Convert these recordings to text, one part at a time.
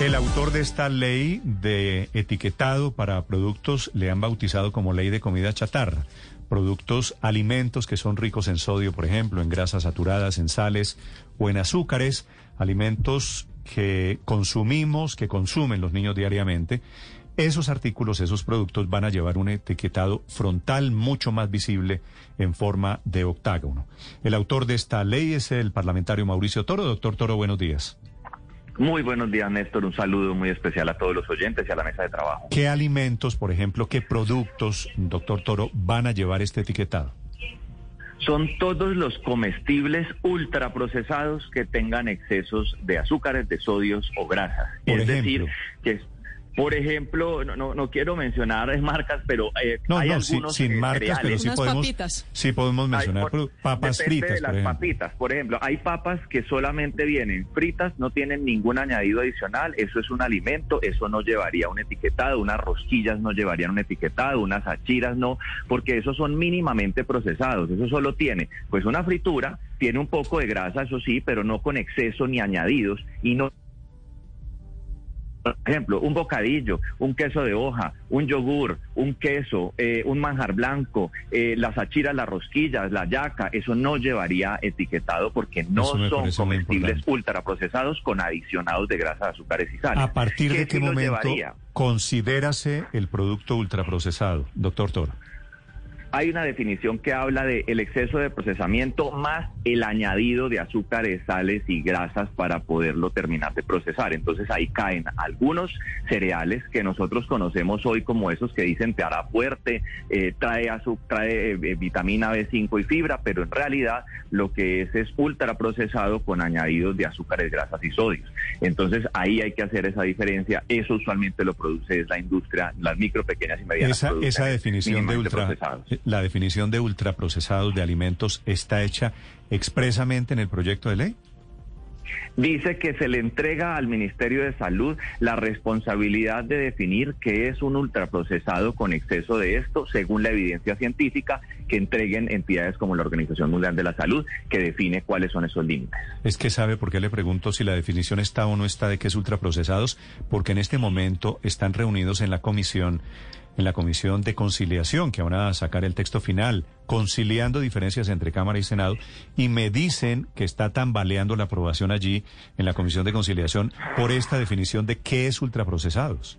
El autor de esta ley de etiquetado para productos le han bautizado como ley de comida chatarra. Productos, alimentos que son ricos en sodio, por ejemplo, en grasas saturadas, en sales o en azúcares, alimentos que consumimos, que consumen los niños diariamente. Esos artículos, esos productos van a llevar un etiquetado frontal mucho más visible en forma de octágono. El autor de esta ley es el parlamentario Mauricio Toro. Doctor Toro, buenos días. Muy buenos días, Néstor. Un saludo muy especial a todos los oyentes y a la mesa de trabajo. ¿Qué alimentos, por ejemplo, qué productos, doctor Toro, van a llevar este etiquetado? Son todos los comestibles ultraprocesados que tengan excesos de azúcares, de sodios o grasas. Por es ejemplo. decir, que por ejemplo, no, no, no quiero mencionar marcas, pero eh, No, hay no, sin, algunos sin marcas, pero sí podemos, papitas. sí podemos mencionar Hay, por- papas fritas, de las por ejemplo. papitas, por ejemplo, hay papas que solamente vienen fritas, no tienen ningún añadido adicional, eso es un alimento, eso no llevaría un etiquetado, unas rosquillas no llevarían un etiquetado, unas achiras no, porque esos son mínimamente procesados, eso solo tiene pues una fritura, tiene un poco de grasa, eso sí, pero no con exceso ni añadidos y no por ejemplo, un bocadillo, un queso de hoja, un yogur, un queso, eh, un manjar blanco, eh, las achiras, las rosquillas, la yaca, eso no llevaría etiquetado porque no son comestibles ultraprocesados con adicionados de grasa, azúcares y sales. ¿A partir de ¿Qué sí momento considérase el producto ultraprocesado, doctor Toro? Hay una definición que habla de el exceso de procesamiento más el añadido de azúcares, sales y grasas para poderlo terminar de procesar. Entonces ahí caen algunos cereales que nosotros conocemos hoy como esos que dicen te hará fuerte, eh, trae, azu- trae eh, eh, vitamina B5 y fibra, pero en realidad lo que es es ultraprocesado con añadidos de azúcares, grasas y sodios. Entonces ahí hay que hacer esa diferencia. Eso usualmente lo produce es la industria, las micro, pequeñas y medianas. Esa, esa definición de ultra, procesados. La definición de ultraprocesados de alimentos está hecha expresamente en el proyecto de ley. Dice que se le entrega al Ministerio de Salud la responsabilidad de definir qué es un ultraprocesado con exceso de esto, según la evidencia científica que entreguen entidades como la Organización Mundial de la Salud, que define cuáles son esos límites. Es que sabe por qué le pregunto si la definición está o no está de qué es ultraprocesados, porque en este momento están reunidos en la comisión, en la comisión de conciliación, que van a sacar el texto final, conciliando diferencias entre Cámara y Senado, y me dicen que está tambaleando la aprobación allí en la comisión de conciliación por esta definición de qué es ultraprocesados.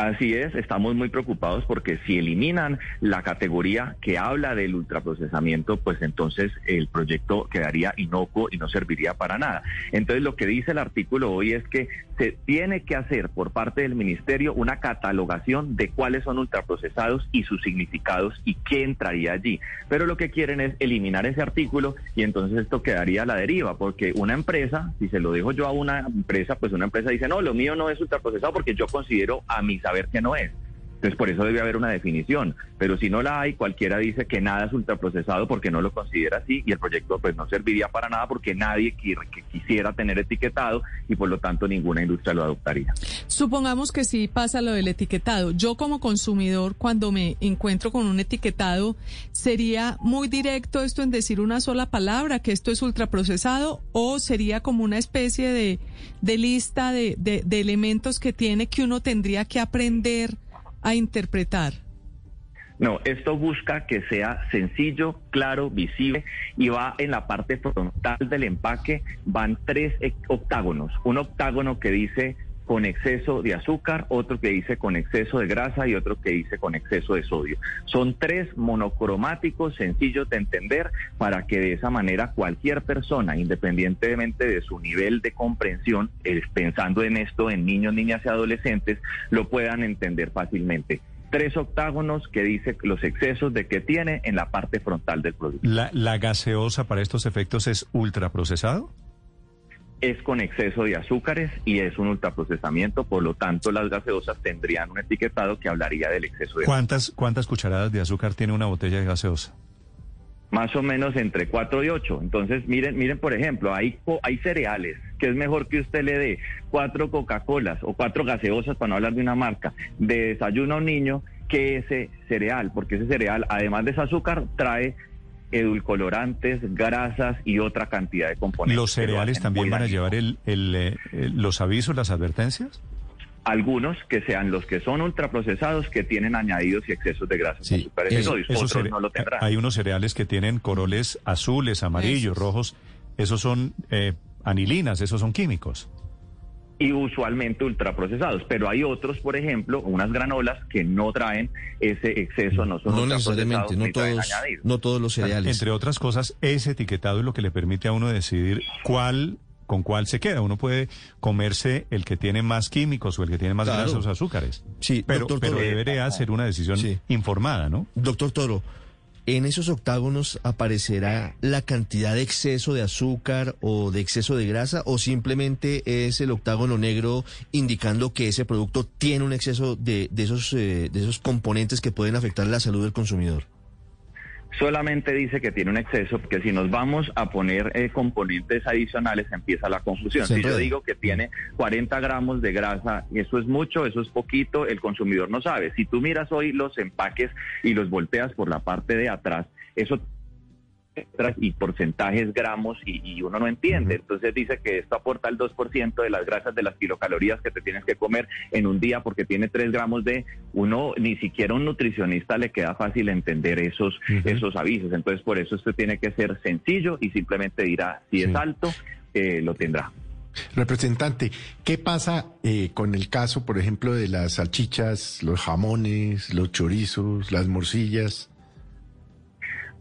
Así es, estamos muy preocupados porque si eliminan la categoría que habla del ultraprocesamiento, pues entonces el proyecto quedaría inocuo y no serviría para nada. Entonces lo que dice el artículo hoy es que se tiene que hacer por parte del ministerio una catalogación de cuáles son ultraprocesados y sus significados y qué entraría allí. Pero lo que quieren es eliminar ese artículo y entonces esto quedaría a la deriva, porque una empresa, si se lo dejo yo a una empresa, pues una empresa dice, no, lo mío no es ultraprocesado porque yo considero a mi saber que no es. Entonces, por eso debe haber una definición. Pero si no la hay, cualquiera dice que nada es ultraprocesado porque no lo considera así y el proyecto pues no serviría para nada porque nadie quisiera tener etiquetado y por lo tanto ninguna industria lo adoptaría. Supongamos que sí pasa lo del etiquetado. Yo como consumidor, cuando me encuentro con un etiquetado, ¿sería muy directo esto en decir una sola palabra, que esto es ultraprocesado, o sería como una especie de, de lista de, de- de elementos que tiene que uno tendría que aprender a interpretar? No, esto busca que sea sencillo, claro, visible y va en la parte frontal del empaque, van tres octágonos. Un octágono que dice con exceso de azúcar, otro que dice con exceso de grasa y otro que dice con exceso de sodio. Son tres monocromáticos sencillos de entender para que de esa manera cualquier persona, independientemente de su nivel de comprensión, eh, pensando en esto en niños, niñas y adolescentes, lo puedan entender fácilmente. tres octágonos que dice los excesos de que tiene en la parte frontal del producto. ¿La, la gaseosa para estos efectos es ultraprocesado? Es con exceso de azúcares y es un ultraprocesamiento, por lo tanto las gaseosas tendrían un etiquetado que hablaría del exceso de ¿Cuántas, ¿Cuántas cucharadas de azúcar tiene una botella de gaseosa? Más o menos entre 4 y 8. Entonces, miren, miren, por ejemplo, hay, hay cereales que es mejor que usted le dé cuatro Coca-Colas o cuatro gaseosas, para no hablar de una marca, de desayuno a un niño que ese cereal, porque ese cereal, además de ese azúcar, trae edulcorantes, grasas y otra cantidad de componentes. ¿Los cereales también van a llevar el, eh, el, los avisos, las advertencias? Algunos que sean los que son ultraprocesados que tienen añadidos y excesos de grasas sí, azúcares eso, otros no lo tendrán. Hay unos cereales que tienen coroles azules, amarillos, rojos. Esos son eh, anilinas, esos son químicos y usualmente ultraprocesados. Pero hay otros, por ejemplo, unas granolas que no traen ese exceso, no son no necesariamente, no todos, no todos los cereales. Entre otras cosas, ese etiquetado es lo que le permite a uno decidir cuál con cuál se queda. Uno puede comerse el que tiene más químicos o el que tiene más grasas o azúcares. Sí, pero, pero debería ser una decisión informada, ¿no? Doctor Toro, en esos octágonos aparecerá la cantidad de exceso de azúcar o de exceso de grasa o simplemente es el octágono negro indicando que ese producto tiene un exceso de, de esos, eh, de esos componentes que pueden afectar la salud del consumidor solamente dice que tiene un exceso, porque si nos vamos a poner eh, componentes adicionales empieza la confusión. si yo digo que tiene 40 gramos de grasa, eso es mucho, eso es poquito, el consumidor no sabe. Si tú miras hoy los empaques y los volteas por la parte de atrás, eso y porcentajes gramos y, uno no entiende. Entonces dice que esto aporta el 2% de las grasas de las kilocalorías que te tienes que comer en un día porque tiene 3 gramos de uno, ni siquiera un nutricionista le queda fácil entender esos, esos avisos. Entonces por eso esto tiene que ser sencillo y simplemente dirá si es alto, eh, lo tendrá. Representante, ¿qué pasa eh, con el caso, por ejemplo, de las salchichas, los jamones, los chorizos, las morcillas?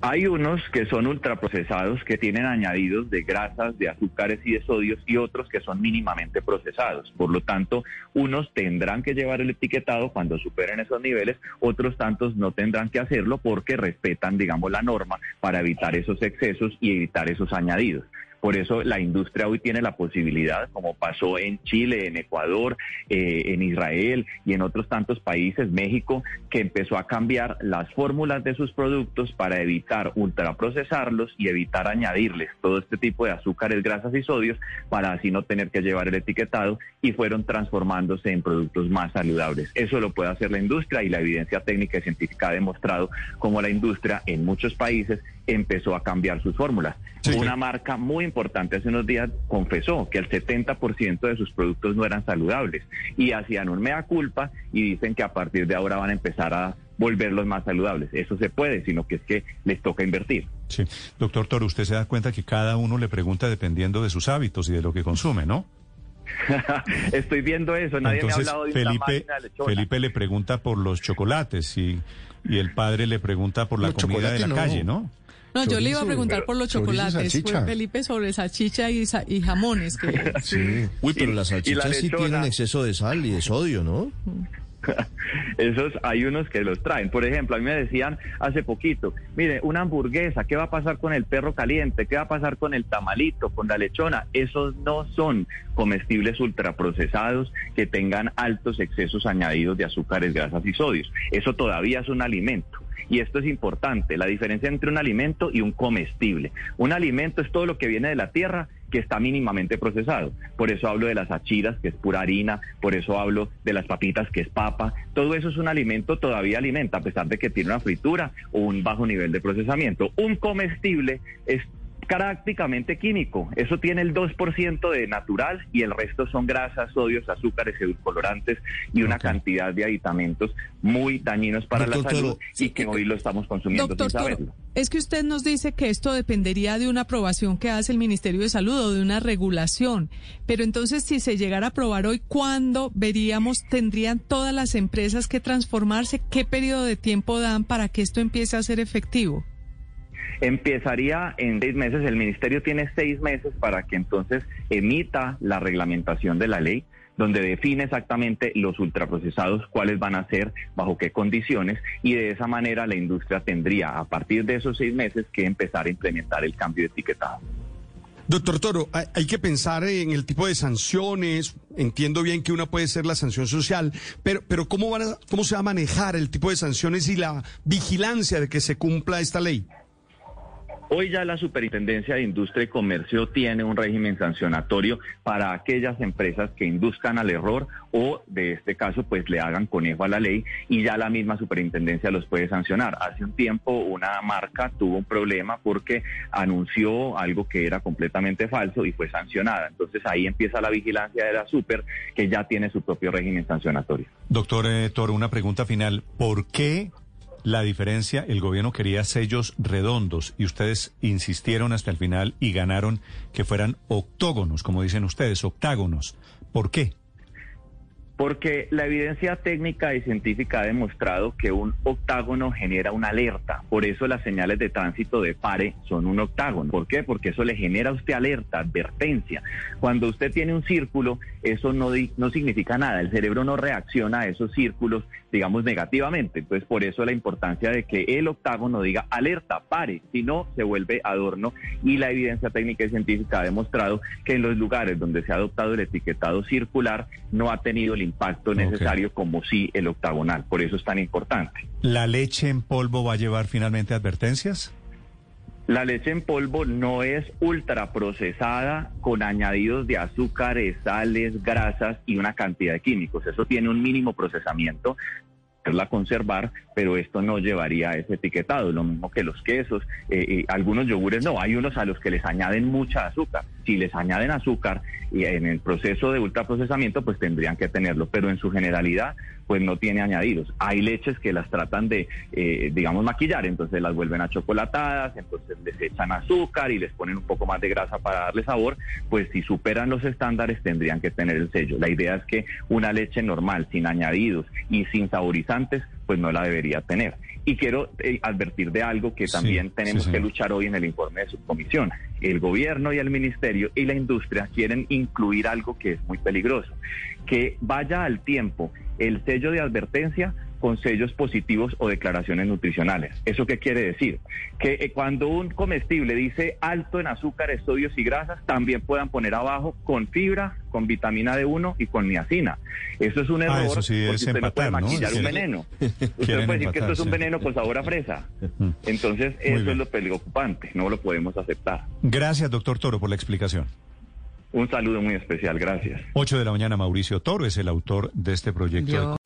Hay unos que son ultraprocesados, que tienen añadidos de grasas, de azúcares y de sodios, y otros que son mínimamente procesados. Por lo tanto, unos tendrán que llevar el etiquetado cuando superen esos niveles, otros tantos no tendrán que hacerlo porque respetan, digamos, la norma para evitar esos excesos y evitar esos añadidos. Por eso la industria hoy tiene la posibilidad, como pasó en Chile, en Ecuador, eh, en Israel y en otros tantos países, México, que empezó a cambiar las fórmulas de sus productos para evitar ultraprocesarlos y evitar añadirles todo este tipo de azúcares, grasas y sodios para así no tener que llevar el etiquetado y fueron transformándose en productos más saludables. Eso lo puede hacer la industria y la evidencia técnica y científica ha demostrado cómo la industria en muchos países empezó a cambiar sus fórmulas. Una marca muy importante hace unos días confesó que el 70% de sus productos no eran saludables y hacían un mea culpa y dicen que a partir de ahora van a empezar a volverlos más saludables. Eso se puede, sino que es que les toca invertir. Sí. Doctor Toro, usted se da cuenta que cada uno le pregunta dependiendo de sus hábitos y de lo que consume, ¿no? Estoy viendo eso, nadie me ha hablado de Felipe, Felipe le pregunta por los chocolates y, y el padre le pregunta por la comida de la calle, ¿no? No, yo le iba a preguntar por los chocolates. Fue Felipe sobre salchicha y, y jamones. Que, sí. Uy, pero las salchichas sí tienen exceso de sal y de sodio, ¿no? Esos hay unos que los traen. Por ejemplo, a mí me decían hace poquito, mire, una hamburguesa, ¿qué va a pasar con el perro caliente? ¿Qué va a pasar con el tamalito, con la lechona? Esos no son comestibles ultraprocesados que tengan altos excesos añadidos de azúcares, grasas y sodios. Eso todavía es un alimento. Y esto es importante, la diferencia entre un alimento y un comestible. Un alimento es todo lo que viene de la tierra que está mínimamente procesado. Por eso hablo de las achiras, que es pura harina, por eso hablo de las papitas, que es papa. Todo eso es un alimento, todavía alimenta, a pesar de que tiene una fritura o un bajo nivel de procesamiento. Un comestible es prácticamente químico. Eso tiene el 2% de natural y el resto son grasas, sodios, azúcares, edulcorantes y una cantidad de aditamentos muy dañinos para la salud y que hoy lo estamos consumiendo sin saberlo. es que usted nos dice que esto dependería de una aprobación que hace el Ministerio de Salud o de una regulación. Pero entonces, si se llegara a aprobar hoy, ¿cuándo veríamos, tendrían todas las empresas que transformarse? ¿Qué periodo de tiempo dan para que esto empiece a ser efectivo? Empezaría en seis meses, el ministerio tiene seis meses para que entonces emita la reglamentación de la ley donde define exactamente los ultraprocesados, cuáles van a ser, bajo qué condiciones, y de esa manera la industria tendría, a partir de esos seis meses, que empezar a implementar el cambio de etiquetado. Doctor Toro, hay, que pensar en el tipo de sanciones. Entiendo bien que una puede ser la sanción social, pero, pero ¿cómo, van a- ¿cómo se va a manejar el tipo de sanciones y la vigilancia de que se cumpla esta ley? Hoy ya la Superintendencia de Industria y Comercio tiene un régimen sancionatorio para aquellas empresas que induzcan al error o, de este caso, pues le hagan conejo a la ley y ya la misma Superintendencia los puede sancionar. Hace un tiempo una marca tuvo un problema porque anunció algo que era completamente falso y fue sancionada. Entonces ahí empieza la vigilancia de la Super que ya tiene su propio régimen sancionatorio. Doctor eh, Toro, una pregunta final. ¿Por qué la diferencia? El gobierno quería sellos redondos y ustedes insistieron hasta el final y ganaron que fueran octógonos, como dicen ustedes, octágonos. ¿Por qué? Porque la evidencia técnica y científica ha demostrado que un octágono genera una alerta. Por eso las señales de tránsito de pare son un octágono. ¿Por qué? Porque eso le genera a usted alerta, advertencia. Cuando usted tiene un círculo, eso no, no significa nada. El cerebro no reacciona a esos círculos, digamos, negativamente. Entonces, por eso la importancia de que el octágono diga alerta, pare. Si no, se vuelve adorno. Y la evidencia técnica y científica ha demostrado que en los lugares donde se ha adoptado el etiquetado circular no ha tenido el impacto necesario como sí el octagonal. Por eso es tan importante. ¿La leche en polvo va a llevar finalmente advertencias? La leche en polvo no es ultraprocesada con añadidos de azúcares, sales, grasas y una cantidad de químicos. Eso tiene un mínimo procesamiento la conservar, pero esto no llevaría a ese etiquetado, lo mismo que los quesos, eh, eh, algunos yogures no, hay unos a los que les añaden mucha azúcar, si les añaden azúcar y en el proceso de ultraprocesamiento pues tendrían que tenerlo, pero en su generalidad pues no tiene añadidos. Hay leches que las tratan de, eh, digamos, maquillar, entonces las vuelven a chocolatadas, entonces les echan azúcar y les ponen un poco más de grasa para darle sabor, pues si superan los estándares tendrían que tener el sello. La idea es que una leche normal, sin añadidos y sin saborizantes, pues no la debería tener. Y quiero eh, advertir de algo que también sí, tenemos que luchar hoy en el informe de subcomisión. El gobierno y el ministerio y la industria quieren incluir algo que es muy peligroso, que vaya al tiempo el sello de advertencia con sellos positivos o declaraciones nutricionales. ¿Eso qué quiere decir? Que eh, cuando un comestible dice alto en azúcares, sodios y grasas, también puedan poner abajo con fibra, con vitamina D1 y con niacina. Eso es un error Ah, eso sí es usted no puede empatar, ¿no? maquillar un veneno. Usted puede decir que esto empatar, es un veneno con sabor a fresa. Entonces, Muy eso bien. es lo preocupante, no lo podemos aceptar. Gracias, doctor Toro, por la explicación. Un saludo muy especial, gracias. 8 de la mañana, Mauricio Toro es el autor de este proyecto. de